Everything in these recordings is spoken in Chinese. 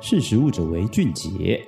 识时务者为俊杰。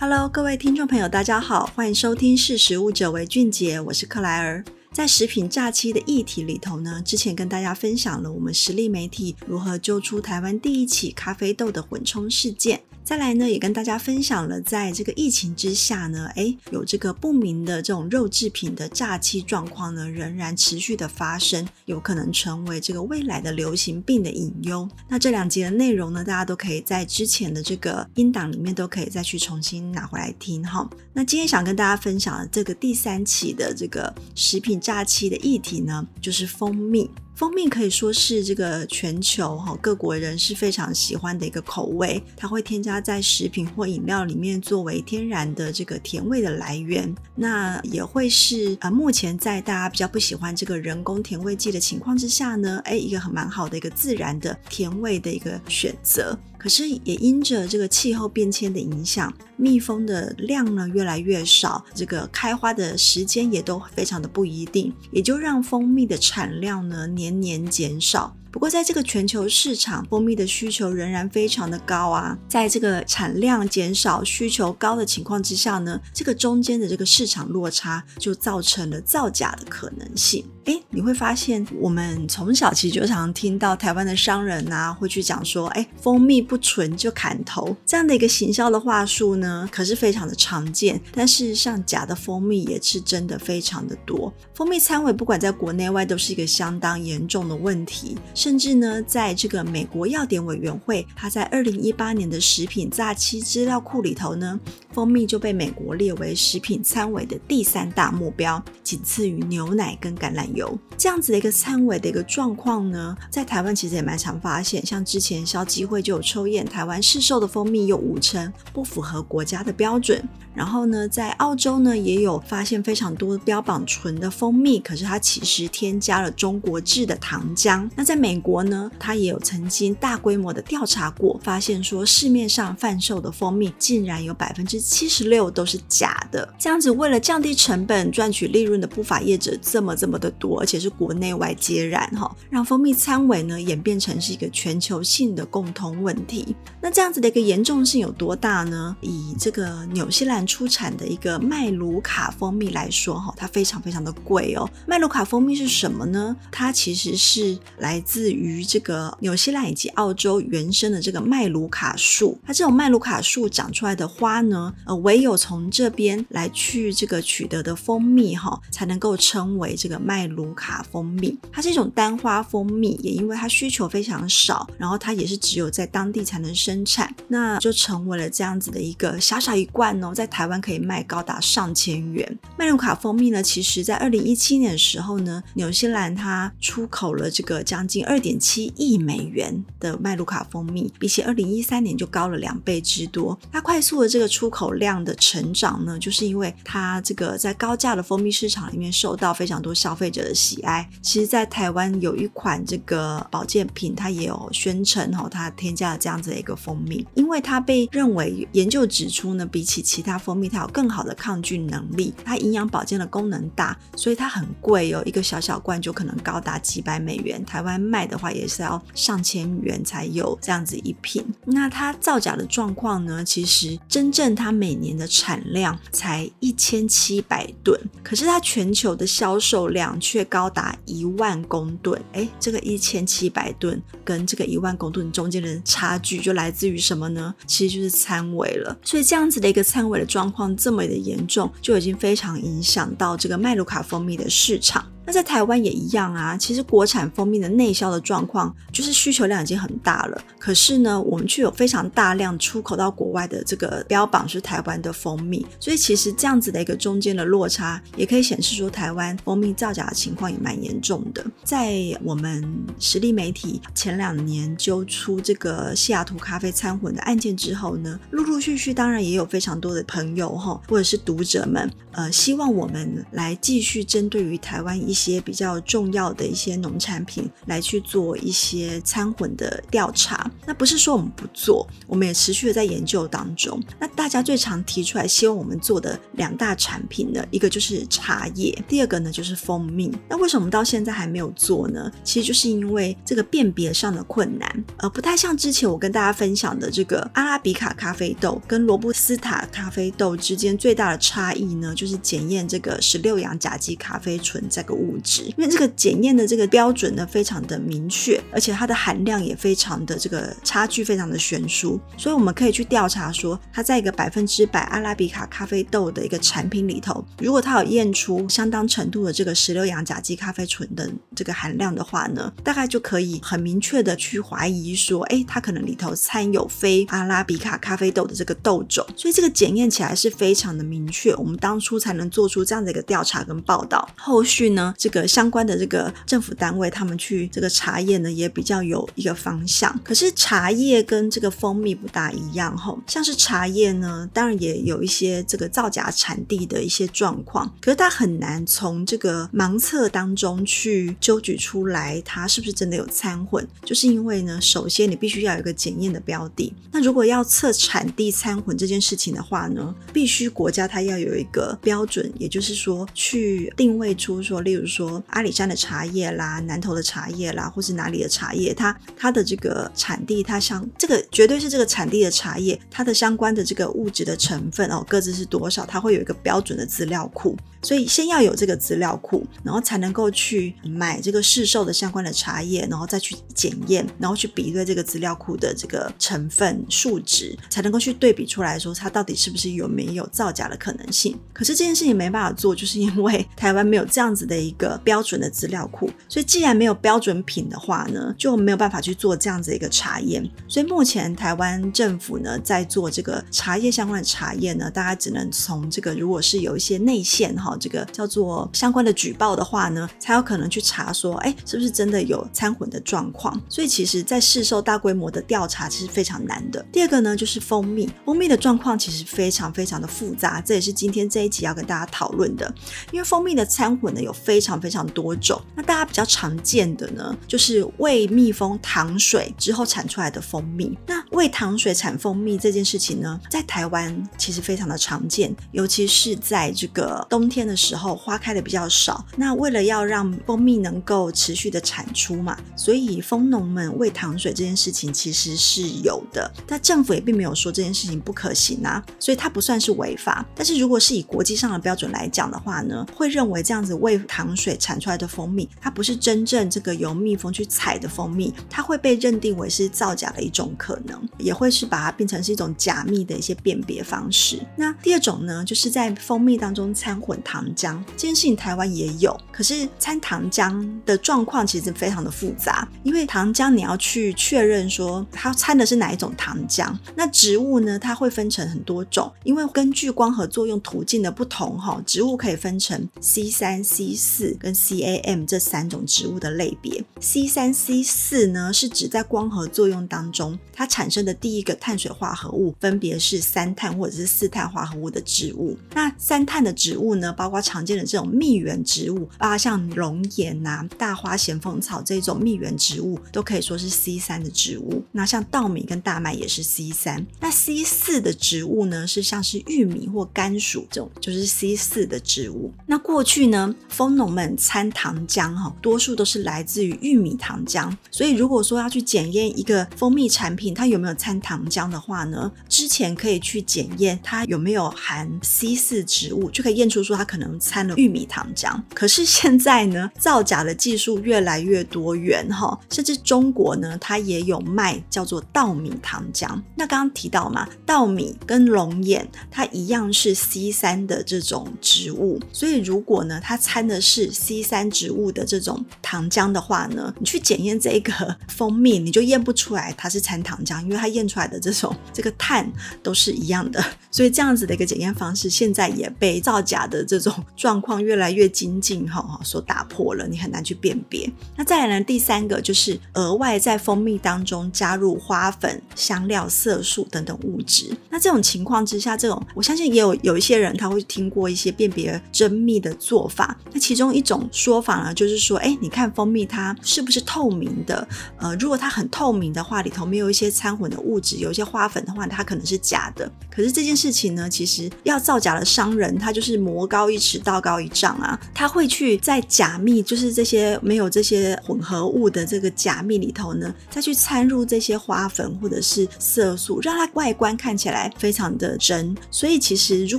Hello，各位听众朋友，大家好，欢迎收听《识时务者为俊杰》，我是克莱尔。在食品诈欺的议题里头呢，之前跟大家分享了我们实力媒体如何揪出台湾第一起咖啡豆的混冲事件。再来呢，也跟大家分享了，在这个疫情之下呢，哎，有这个不明的这种肉制品的诈欺状况呢，仍然持续的发生，有可能成为这个未来的流行病的隐忧。那这两集的内容呢，大家都可以在之前的这个音档里面都可以再去重新拿回来听哈。那今天想跟大家分享的这个第三起的这个食品诈欺的议题呢，就是蜂蜜。蜂蜜可以说是这个全球哈各国人是非常喜欢的一个口味，它会添加在食品或饮料里面作为天然的这个甜味的来源。那也会是啊，目前在大家比较不喜欢这个人工甜味剂的情况之下呢，哎，一个很蛮好的一个自然的甜味的一个选择。可是也因着这个气候变迁的影响，蜜蜂的量呢越来越少，这个开花的时间也都非常的不一定，也就让蜂蜜的产量呢年年减少。不过，在这个全球市场，蜂蜜的需求仍然非常的高啊。在这个产量减少、需求高的情况之下呢，这个中间的这个市场落差就造成了造假的可能性。诶，你会发现，我们从小其实就常听到台湾的商人啊，会去讲说，诶，蜂蜜不纯就砍头这样的一个行销的话术呢，可是非常的常见。但事实上，假的蜂蜜也是真的非常的多。蜂蜜掺伪，不管在国内外，都是一个相当严重的问题。甚至呢，在这个美国药典委员会，它在二零一八年的食品诈欺资料库里头呢，蜂蜜就被美国列为食品掺伪的第三大目标，仅次于牛奶跟橄榄油。这样子的一个掺伪的一个状况呢，在台湾其实也蛮常发现，像之前消基会就有抽验台湾市售的蜂蜜，有五成不符合国家的标准。然后呢，在澳洲呢，也有发现非常多标榜纯的蜂蜜，可是它其实添加了中国制的糖浆。那在美美国呢，它也有曾经大规模的调查过，发现说市面上贩售的蜂蜜竟然有百分之七十六都是假的。这样子为了降低成本、赚取利润的不法业者这么这么的多，而且是国内外皆然哈，让蜂蜜掺伪呢演变成是一个全球性的共同问题。那这样子的一个严重性有多大呢？以这个纽西兰。出产的一个麦卢卡蜂蜜来说，哈，它非常非常的贵哦。麦卢卡蜂蜜是什么呢？它其实是来自于这个纽西兰以及澳洲原生的这个麦卢卡树。它这种麦卢卡树长出来的花呢，呃，唯有从这边来去这个取得的蜂蜜，哈，才能够称为这个麦卢卡蜂蜜。它是一种单花蜂蜜，也因为它需求非常少，然后它也是只有在当地才能生产，那就成为了这样子的一个小小一罐哦，在台湾可以卖高达上千元。麦卢卡蜂蜜呢，其实在二零一七年的时候呢，纽西兰它出口了这个将近二点七亿美元的麦卢卡蜂蜜，比起二零一三年就高了两倍之多。它快速的这个出口量的成长呢，就是因为它这个在高价的蜂蜜市场里面受到非常多消费者的喜爱。其实，在台湾有一款这个保健品，它也有宣称哦，它添加了这样子的一个蜂蜜，因为它被认为研究指出呢，比起其他蜂蜜它有更好的抗菌能力，它营养保健的功能大，所以它很贵哦，一个小小罐就可能高达几百美元，台湾卖卖的话也是要上千元才有这样子一瓶。那它造假的状况呢？其实真正它每年的产量才一千七百吨，可是它全球的销售量却高达一万公吨。哎，这个一千七百吨跟这个一万公吨中间的差距就来自于什么呢？其实就是掺伪了。所以这样子的一个掺伪的状况这么的严重，就已经非常影响到这个麦卢卡蜂蜜的市场。那在台湾也一样啊，其实国产蜂蜜的内销的状况就是需求量已经很大了，可是呢，我们却有非常大量出口到国外的这个标榜是台湾的蜂蜜，所以其实这样子的一个中间的落差，也可以显示说台湾蜂蜜造假的情况也蛮严重的。在我们实力媒体前两年揪出这个西雅图咖啡掺混的案件之后呢，陆陆续续当然也有非常多的朋友哈，或者是读者们，呃，希望我们来继续针对于台湾一些比较重要的一些农产品来去做一些掺混的调查。那不是说我们不做，我们也持续的在研究当中。那大家最常提出来希望我们做的两大产品呢，一个就是茶叶，第二个呢就是蜂蜜。那为什么到现在还没有做呢？其实就是因为这个辨别上的困难，而不太像之前我跟大家分享的这个阿拉比卡咖啡豆跟罗布斯塔咖啡豆之间最大的差异呢，就是检验这个十六洋甲基咖啡醇这个物物质，因为这个检验的这个标准呢非常的明确，而且它的含量也非常的这个差距非常的悬殊，所以我们可以去调查说，它在一个百分之百阿拉比卡咖啡豆的一个产品里头，如果它有验出相当程度的这个十六氧甲基咖啡醇的这个含量的话呢，大概就可以很明确的去怀疑说，哎，它可能里头掺有非阿拉比卡咖啡豆的这个豆种，所以这个检验起来是非常的明确，我们当初才能做出这样的一个调查跟报道。后续呢，这个相关的这个政府单位他们去这个查验呢，也比较有一个方向。可是茶叶跟这个蜂蜜不大一样，吼，像是茶叶呢，当然也有一些这个造假产地的一些状况，可是它很难从这个盲测当中去揪举出来，它是不是真的有掺混，就是因为呢，首先你必须要有一个检验的标的。那如果要测产地掺混这件事情的话呢，必须国家它要有一个标准，也就是说去定位出说，例如比如说阿里山的茶叶啦、南投的茶叶啦，或是哪里的茶叶，它它的这个产地，它相这个绝对是这个产地的茶叶，它的相关的这个物质的成分哦，各自是多少，它会有一个标准的资料库。所以先要有这个资料库，然后才能够去买这个市售的相关的茶叶，然后再去检验，然后去比对这个资料库的这个成分数值，才能够去对比出来说它到底是不是有没有造假的可能性。可是这件事情没办法做，就是因为台湾没有这样子的一个标准的资料库，所以既然没有标准品的话呢，就没有办法去做这样子一个查验。所以目前台湾政府呢在做这个茶叶相关的查验呢，大家只能从这个如果是有一些内线哈。这个叫做相关的举报的话呢，才有可能去查说，哎，是不是真的有掺混的状况？所以其实，在市售大规模的调查其实非常难的。第二个呢，就是蜂蜜，蜂蜜的状况其实非常非常的复杂，这也是今天这一集要跟大家讨论的。因为蜂蜜的掺混呢有非常非常多种，那大家比较常见的呢，就是喂蜜蜂糖水之后产出来的蜂蜜。那喂糖水产蜂蜜这件事情呢，在台湾其实非常的常见，尤其是在这个冬天。天的时候花开的比较少，那为了要让蜂蜜能够持续的产出嘛，所以蜂农们喂糖水这件事情其实是有的，但政府也并没有说这件事情不可行啊，所以它不算是违法。但是如果是以国际上的标准来讲的话呢，会认为这样子喂糖水产出来的蜂蜜，它不是真正这个由蜜蜂去采的蜂蜜，它会被认定为是造假的一种可能，也会是把它变成是一种假蜜的一些辨别方式。那第二种呢，就是在蜂蜜当中掺混。糖浆这件事情台湾也有，可是掺糖浆的状况其实非常的复杂，因为糖浆你要去确认说它掺的是哪一种糖浆。那植物呢，它会分成很多种，因为根据光合作用途径的不同，哈，植物可以分成 C 三、C 四跟 CAM 这三种植物的类别。C 三、C 四呢，是指在光合作用当中它产生的第一个碳水化合物，分别是三碳或者是四碳化合物的植物。那三碳的植物呢，包括常见的这种蜜源植物，包括像龙眼呐、啊、大花咸丰草这种蜜源植物，都可以说是 C 三的植物。那像稻米跟大麦也是 C 三。那 C 四的植物呢，是像是玉米或甘薯这种，就是 C 四的植物。那过去呢，蜂农们掺糖浆哈，多数都是来自于玉米糖浆。所以如果说要去检验一个蜂蜜产品它有没有掺糖浆的话呢，之前可以去检验它有没有含 C 四植物，就可以验出说它。可能掺了玉米糖浆，可是现在呢，造假的技术越来越多元哈，甚至中国呢，它也有卖叫做稻米糖浆。那刚刚提到嘛，稻米跟龙眼它一样是 C 三的这种植物，所以如果呢，它掺的是 C 三植物的这种糖浆的话呢，你去检验这个 蜂蜜，你就验不出来它是掺糖浆，因为它验出来的这种这个碳都是一样的。所以这样子的一个检验方式，现在也被造假的这种状况越来越精进哈，所打破了，你很难去辨别。那再来呢，第三个就是额外在蜂蜜当中加入花粉、香料、色素等等物质。那这种情况之下，这种我相信也有有一些人他会听过一些辨别真蜜的做法。那其中一种说法呢，就是说，哎，你看蜂蜜它是不是透明的？呃，如果它很透明的话，里头没有一些掺混的物质，有一些花粉的话，它可能能是假的。可是这件事情呢，其实要造假的商人，他就是魔高一尺，道高一丈啊，他会去在假蜜，就是这些没有这些混合物的这个假蜜里头呢，再去掺入这些花粉或者是色素，让它外观看起来非常的真。所以其实如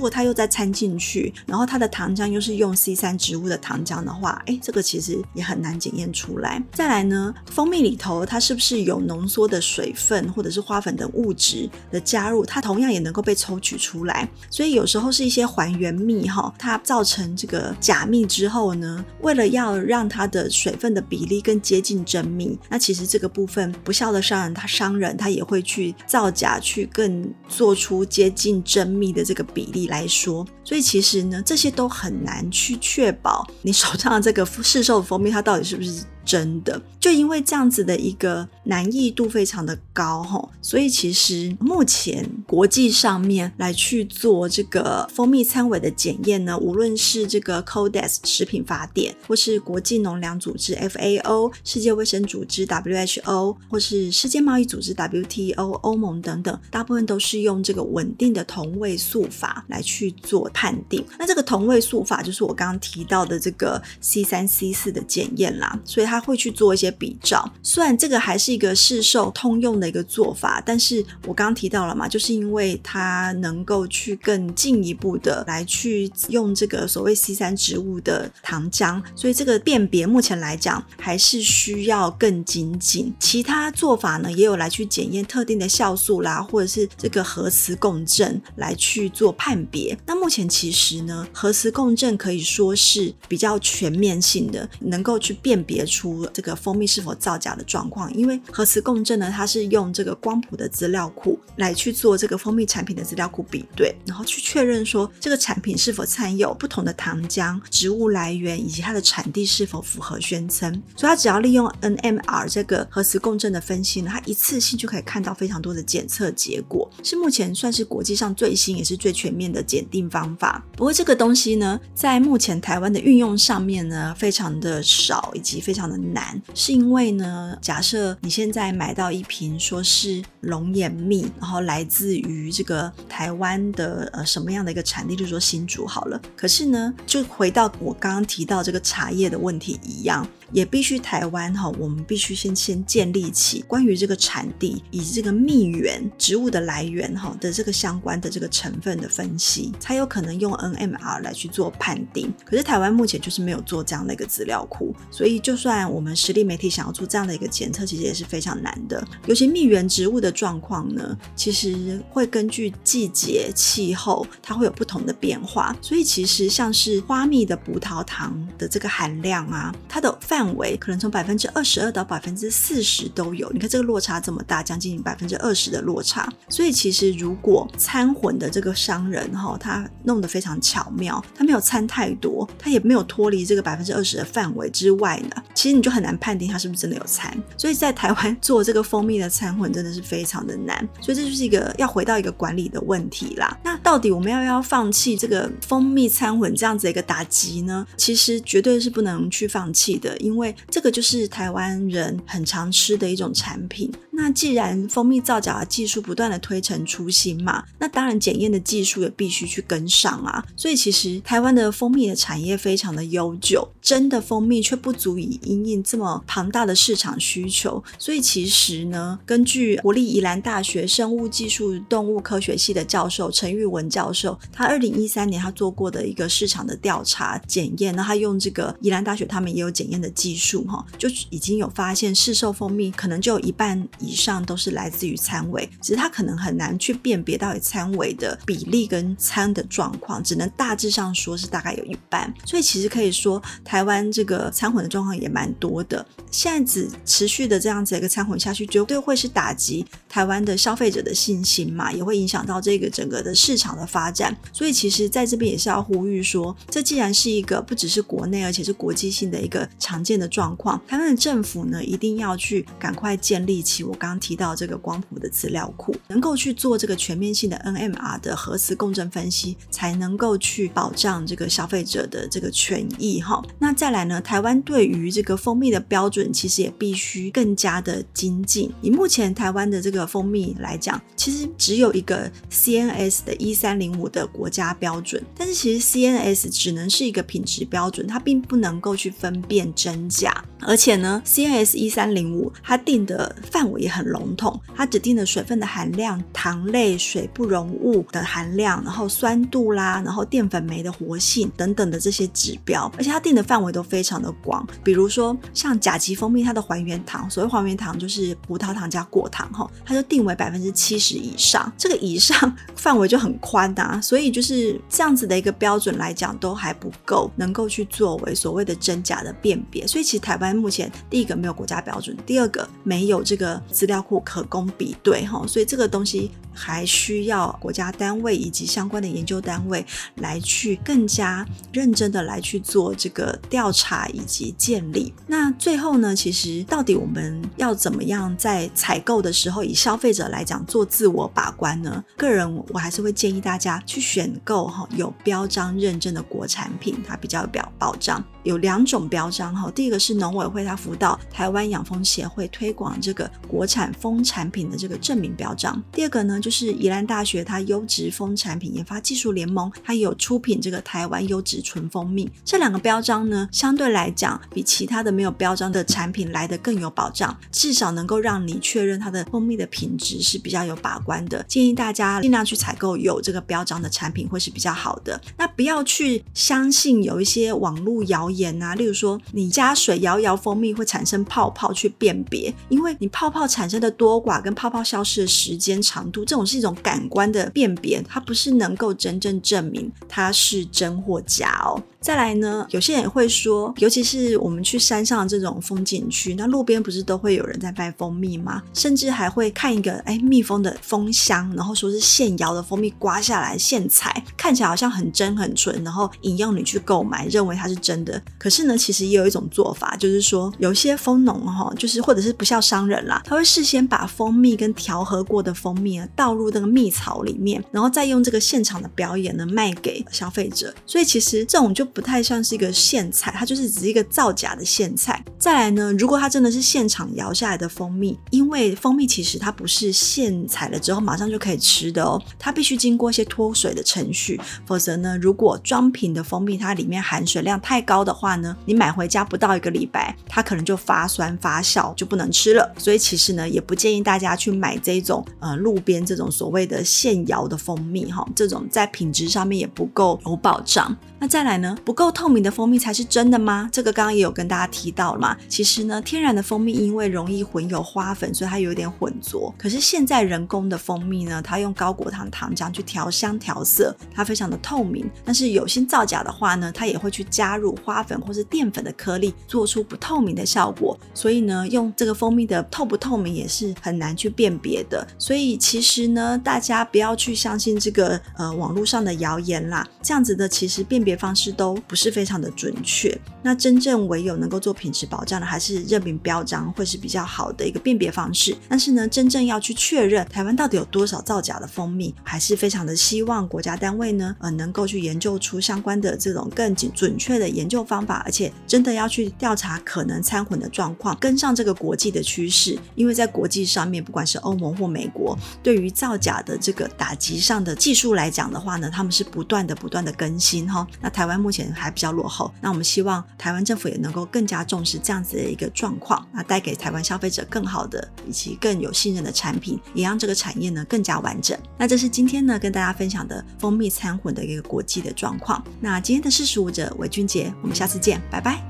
果他又再掺进去，然后它的糖浆又是用 C 三植物的糖浆的话，哎，这个其实也很难检验出来。再来呢，蜂蜜里头它是不是有浓缩的水分或者是花粉等物质的加它同样也能够被。抽取出来，所以有时候是一些还原蜜哈，它造成这个假蜜之后呢，为了要让它的水分的比例更接近真蜜，那其实这个部分不孝的商人，他商人他也会去造假，去更做出接近真蜜的这个比例来说，所以其实呢，这些都很难去确保你手上的这个市售蜂蜜，它到底是不是。真的，就因为这样子的一个难易度非常的高哈，所以其实目前国际上面来去做这个蜂蜜掺伪的检验呢，无论是这个 Codex 食品法典，或是国际农粮组织 FAO、世界卫生组织 WHO，或是世界贸易组织 WTO、欧盟等等，大部分都是用这个稳定的同位素法来去做判定。那这个同位素法就是我刚刚提到的这个 C 三 C 四的检验啦，所以。他会去做一些比照，虽然这个还是一个市售通用的一个做法，但是我刚刚提到了嘛，就是因为它能够去更进一步的来去用这个所谓 C 三植物的糖浆，所以这个辨别目前来讲还是需要更精进。其他做法呢，也有来去检验特定的酵素啦，或者是这个核磁共振来去做判别。那目前其实呢，核磁共振可以说是比较全面性的，能够去辨别出。出这个蜂蜜是否造假的状况，因为核磁共振呢，它是用这个光谱的资料库来去做这个蜂蜜产品的资料库比对，然后去确认说这个产品是否掺有不同的糖浆、植物来源以及它的产地是否符合宣称。所以它只要利用 NMR 这个核磁共振的分析呢，它一次性就可以看到非常多的检测结果，是目前算是国际上最新也是最全面的检定方法。不过这个东西呢，在目前台湾的运用上面呢，非常的少，以及非常。难是因为呢，假设你现在买到一瓶说是龙眼蜜，然后来自于这个台湾的呃什么样的一个产地，就是说新竹好了。可是呢，就回到我刚刚提到这个茶叶的问题一样。也必须台湾哈，我们必须先先建立起关于这个产地以及这个蜜源植物的来源哈的这个相关的这个成分的分析，才有可能用 NMR 来去做判定。可是台湾目前就是没有做这样的一个资料库，所以就算我们实力媒体想要做这样的一个检测，其实也是非常难的。尤其蜜源植物的状况呢，其实会根据季节、气候，它会有不同的变化。所以其实像是花蜜的葡萄糖的这个含量啊，它的范范围可能从百分之二十二到百分之四十都有，你看这个落差这么大，将近百分之二十的落差。所以其实如果掺混的这个商人哈，他弄得非常巧妙，他没有掺太多，他也没有脱离这个百分之二十的范围之外呢，其实你就很难判定他是不是真的有掺。所以在台湾做这个蜂蜜的掺混真的是非常的难，所以这就是一个要回到一个管理的问题啦。那到底我们要不要放弃这个蜂蜜掺混这样子的一个打击呢？其实绝对是不能去放弃的，因为这个就是台湾人很常吃的一种产品。那既然蜂蜜造假的技术不断的推陈出新嘛，那当然检验的技术也必须去跟上啊。所以其实台湾的蜂蜜的产业非常的悠久，真的蜂蜜却不足以因应这么庞大的市场需求。所以其实呢，根据国立宜兰大学生物技术动物科学系的教授陈玉文教授，他二零一三年他做过的一个市场的调查检验，那他用这个宜兰大学他们也有检验的技术哈，就已经有发现市售蜂蜜可能就有一半以上都是来自于餐尾，只是它可能很难去辨别到底餐尾的比例跟餐的状况，只能大致上说是大概有一半。所以其实可以说，台湾这个餐混的状况也蛮多的。现在只持续的这样子一个餐混下去，绝对会是打击台湾的消费者的信心嘛，也会影响到这个整个的市场的发展。所以其实在这边也是要呼吁说，这既然是一个不只是国内，而且是国际性的一个常见的状况，台湾的政府呢一定要去赶快建立起我刚刚提到这个光谱的资料库，能够去做这个全面性的 NMR 的核磁共振分析，才能够去保障这个消费者的这个权益哈。那再来呢，台湾对于这个蜂蜜的标准，其实也必须更加的精进。以目前台湾的这个蜂蜜来讲，其实只有一个 CNS 的一三零五的国家标准，但是其实 CNS 只能是一个品质标准，它并不能够去分辨真真假。而且呢，CNS 一三零五它定的范围也很笼统，它指定的水分的含量、糖类、水不溶物的含量，然后酸度啦，然后淀粉酶的活性等等的这些指标，而且它定的范围都非常的广。比如说像甲级蜂蜜，它的还原糖，所谓还原糖就是葡萄糖加果糖哈，它就定为百分之七十以上，这个以上范围就很宽呐、啊。所以就是这样子的一个标准来讲，都还不够能够去作为所谓的真假的辨别。所以其实台湾。目前第一个没有国家标准，第二个没有这个资料库可供比对哈，所以这个东西还需要国家单位以及相关的研究单位来去更加认真的来去做这个调查以及建立。那最后呢，其实到底我们要怎么样在采购的时候以消费者来讲做自我把关呢？个人我还是会建议大家去选购哈有标章认证的国产品，它比较有保保障。有两种标章哈，第一个是农委会它辅导台湾养蜂协会推广这个国产蜂产品的这个证明标章，第二个呢就是宜兰大学它优质蜂产品研发技术联盟它有出品这个台湾优质纯蜂蜜，这两个标章呢相对来讲比其他的没有标章的产品来得更有保障，至少能够让你确认它的蜂蜜的品质是比较有把关的，建议大家尽量去采购有这个标章的产品会是比较好的，那不要去相信有一些网络谣言啊，例如说你加水摇一摇蜂蜜会产生泡泡去辨别，因为你泡泡产生的多寡跟泡泡消失的时间长度，这种是一种感官的辨别，它不是能够真正证明它是真或假哦。再来呢，有些人会说，尤其是我们去山上这种风景区，那路边不是都会有人在卖蜂蜜吗？甚至还会看一个哎蜜蜂的蜂箱，然后说是现摇的蜂蜜刮下来现采，看起来好像很真很纯，然后引诱你去购买，认为它是真的。可是呢，其实也有一种做法，就是说有些蜂农哈，就是或者是不孝商人啦，他会事先把蜂蜜跟调和过的蜂蜜啊倒入那个蜜槽里面，然后再用这个现场的表演呢卖给消费者。所以其实这种就不太像是一个现采，它就是只是一个造假的现采。再来呢，如果它真的是现场摇下来的蜂蜜，因为蜂蜜其实它不是现采了之后马上就可以吃的哦，它必须经过一些脱水的程序，否则呢，如果装瓶的蜂蜜它里面含水量太高的话呢，你买回家不到一个礼拜，它可能就发酸发酵，就不能吃了。所以其实呢，也不建议大家去买这种呃路边这种所谓的现摇的蜂蜜哈，这种在品质上面也不够有保障。那再来呢，不够透明的蜂蜜才是真的吗？这个刚刚也有跟大家提到了嘛。其实呢，天然的蜂蜜因为容易混有花粉，所以它有点混浊。可是现在人工的蜂蜜呢，它用高果糖糖浆去调香调色，它非常的透明。但是有心造假的话呢，它也会去加入花粉或是淀粉的颗粒，做出不透明的效果。所以呢，用这个蜂蜜的透不透明也是很难去辨别的。所以其实实呢，大家不要去相信这个呃网络上的谣言啦，这样子的其实辨别方式都不是非常的准确。那真正唯有能够做品质保障的，还是认明标章会是比较好的一个辨别方式。但是呢，真正要去确认台湾到底有多少造假的蜂蜜，还是非常的希望国家单位呢，呃，能够去研究出相关的这种更准准确的研究方法，而且真的要去调查可能掺混的状况，跟上这个国际的趋势。因为在国际上面，不管是欧盟或美国，对于造假的这个打击上的技术来讲的话呢，他们是不断的不断的更新哈。那台湾目前还比较落后，那我们希望台湾政府也能够更加重视这样子的一个状况，那带给台湾消费者更好的以及更有信任的产品，也让这个产业呢更加完整。那这是今天呢跟大家分享的蜂蜜掺混的一个国际的状况。那今天的四十五者伪君杰，我们下次见，拜拜。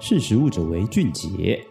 识时务者为俊杰。